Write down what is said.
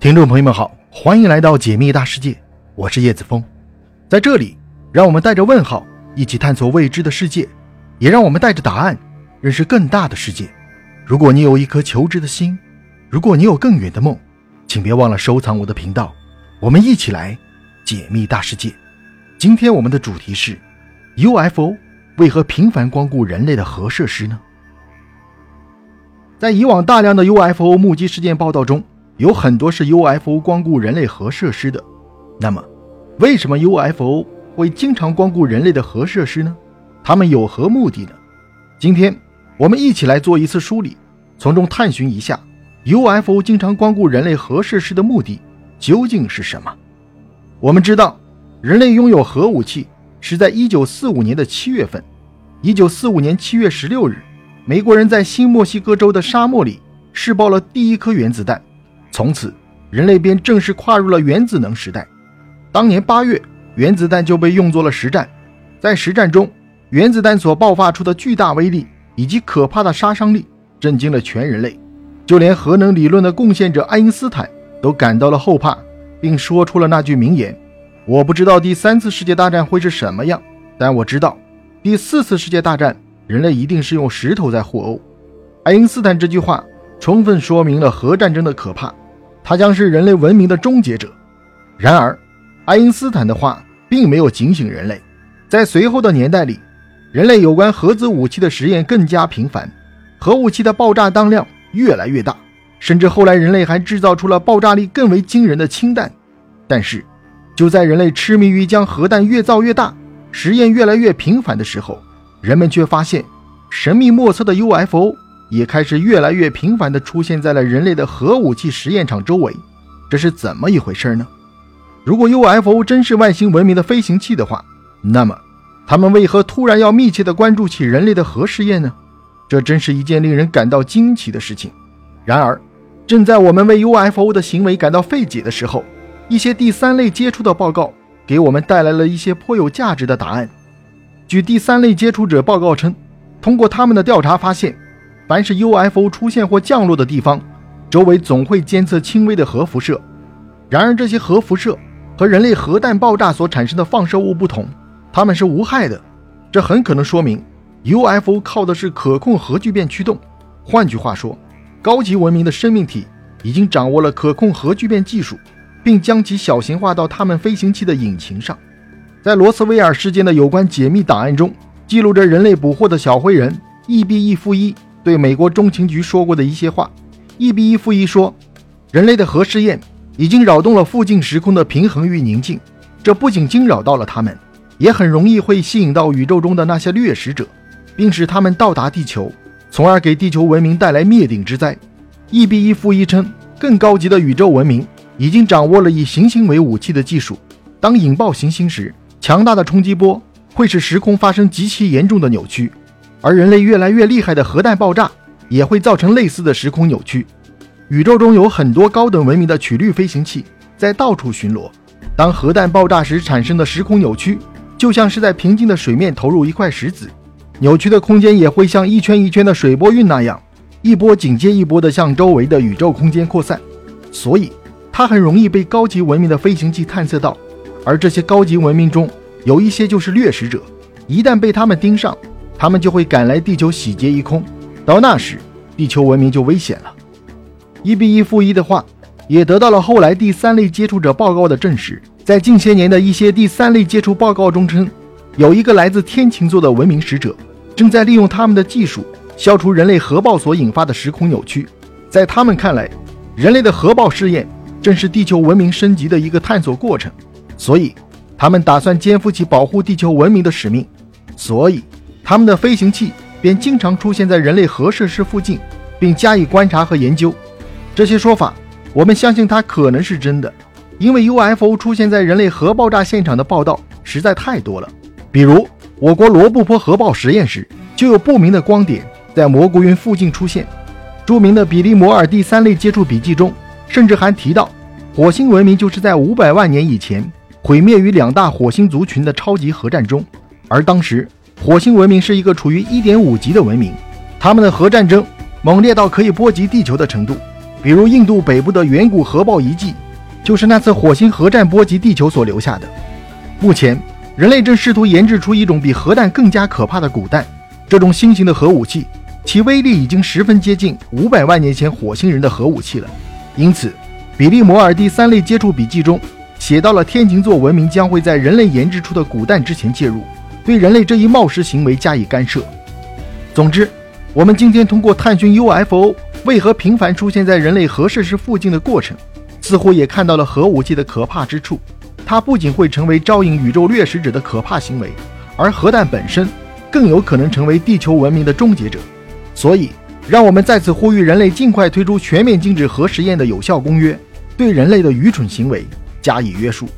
听众朋友们好，欢迎来到解密大世界，我是叶子峰，在这里，让我们带着问号一起探索未知的世界，也让我们带着答案认识更大的世界。如果你有一颗求知的心，如果你有更远的梦，请别忘了收藏我的频道，我们一起来解密大世界。今天我们的主题是 UFO 为何频繁光顾人类的核设施呢？在以往大量的 UFO 目击事件报道中。有很多是 UFO 光顾人类核设施的，那么，为什么 UFO 会经常光顾人类的核设施呢？他们有何目的呢？今天我们一起来做一次梳理，从中探寻一下 UFO 经常光顾人类核设施的目的究竟是什么。我们知道，人类拥有核武器是在1945年的七月份。1945年7月16日，美国人在新墨西哥州的沙漠里试爆了第一颗原子弹。从此，人类便正式跨入了原子能时代。当年八月，原子弹就被用作了实战。在实战中，原子弹所爆发出的巨大威力以及可怕的杀伤力，震惊了全人类。就连核能理论的贡献者爱因斯坦都感到了后怕，并说出了那句名言：“我不知道第三次世界大战会是什么样，但我知道，第四次世界大战，人类一定是用石头在互殴。”爱因斯坦这句话充分说明了核战争的可怕。他将是人类文明的终结者。然而，爱因斯坦的话并没有警醒人类。在随后的年代里，人类有关核子武器的实验更加频繁，核武器的爆炸当量越来越大，甚至后来人类还制造出了爆炸力更为惊人的氢弹。但是，就在人类痴迷于将核弹越造越大、实验越来越频繁的时候，人们却发现神秘莫测的 UFO。也开始越来越频繁地出现在了人类的核武器实验场周围，这是怎么一回事呢？如果 UFO 真是外星文明的飞行器的话，那么他们为何突然要密切地关注起人类的核试验呢？这真是一件令人感到惊奇的事情。然而，正在我们为 UFO 的行为感到费解的时候，一些第三类接触的报告给我们带来了一些颇有价值的答案。据第三类接触者报告称，通过他们的调查发现。凡是 UFO 出现或降落的地方，周围总会监测轻微的核辐射。然而，这些核辐射和人类核弹爆炸所产生的放射物不同，它们是无害的。这很可能说明 UFO 靠的是可控核聚变驱动。换句话说，高级文明的生命体已经掌握了可控核聚变技术，并将其小型化到他们飞行器的引擎上。在罗斯威尔事件的有关解密档案中，记录着人类捕获的小灰人 EB 一负一。对美国中情局说过的一些话，一比一负一说，人类的核试验已经扰动了附近时空的平衡与宁静。这不仅惊扰到了他们，也很容易会吸引到宇宙中的那些掠食者，并使他们到达地球，从而给地球文明带来灭顶之灾。一比一负一称，更高级的宇宙文明已经掌握了以行星为武器的技术。当引爆行星时，强大的冲击波会使时空发生极其严重的扭曲。而人类越来越厉害的核弹爆炸也会造成类似的时空扭曲。宇宙中有很多高等文明的曲率飞行器在到处巡逻。当核弹爆炸时产生的时空扭曲，就像是在平静的水面投入一块石子，扭曲的空间也会像一圈一圈的水波晕那样，一波紧接一波地向周围的宇宙空间扩散。所以，它很容易被高级文明的飞行器探测到。而这些高级文明中有一些就是掠食者，一旦被他们盯上。他们就会赶来地球洗劫一空，到那时，地球文明就危险了。一比一负一的话，也得到了后来第三类接触者报告的证实。在近些年的一些第三类接触报告中称，有一个来自天琴座的文明使者，正在利用他们的技术消除人类核爆所引发的时空扭曲。在他们看来，人类的核爆试验正是地球文明升级的一个探索过程，所以他们打算肩负起保护地球文明的使命。所以。他们的飞行器便经常出现在人类核设施附近，并加以观察和研究。这些说法，我们相信它可能是真的，因为 UFO 出现在人类核爆炸现场的报道实在太多了。比如，我国罗布泊核爆实验时，就有不明的光点在蘑菇云附近出现。著名的比利摩尔第三类接触笔记中，甚至还提到，火星文明就是在五百万年以前毁灭于两大火星族群的超级核战中，而当时。火星文明是一个处于一点五级的文明，他们的核战争猛烈到可以波及地球的程度。比如印度北部的远古核爆遗迹，就是那次火星核战波及地球所留下的。目前，人类正试图研制出一种比核弹更加可怕的古弹。这种新型的核武器，其威力已经十分接近五百万年前火星人的核武器了。因此，比利摩尔第三类接触笔记中写到了天琴座文明将会在人类研制出的古弹之前介入，对人类这一冒失行为加以干涉。总之，我们今天通过探寻 UFO 为何频繁出现在人类核设施附近的过程，似乎也看到了核武器的可怕之处。它不仅会成为招引宇宙掠食者的可怕行为，而核弹本身更有可能成为地球文明的终结者。所以，让我们再次呼吁人类尽快推出全面禁止核实验的有效公约，对人类的愚蠢行为加以约束。